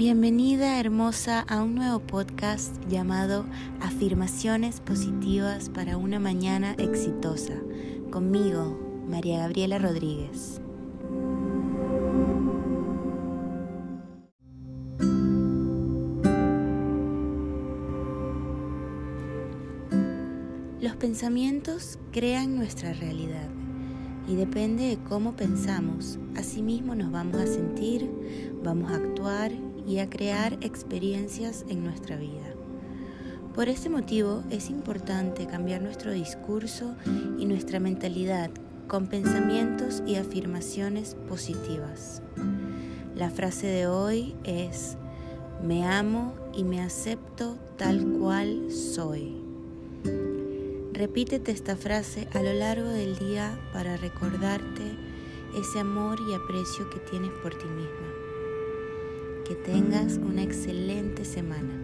Bienvenida hermosa a un nuevo podcast llamado Afirmaciones Positivas para una Mañana Exitosa, conmigo, María Gabriela Rodríguez. Los pensamientos crean nuestra realidad y depende de cómo pensamos, asimismo nos vamos a sentir, vamos a actuar y a crear experiencias en nuestra vida. Por este motivo es importante cambiar nuestro discurso y nuestra mentalidad con pensamientos y afirmaciones positivas. La frase de hoy es, me amo y me acepto tal cual soy. Repítete esta frase a lo largo del día para recordarte ese amor y aprecio que tienes por ti misma que tengas una excelente semana.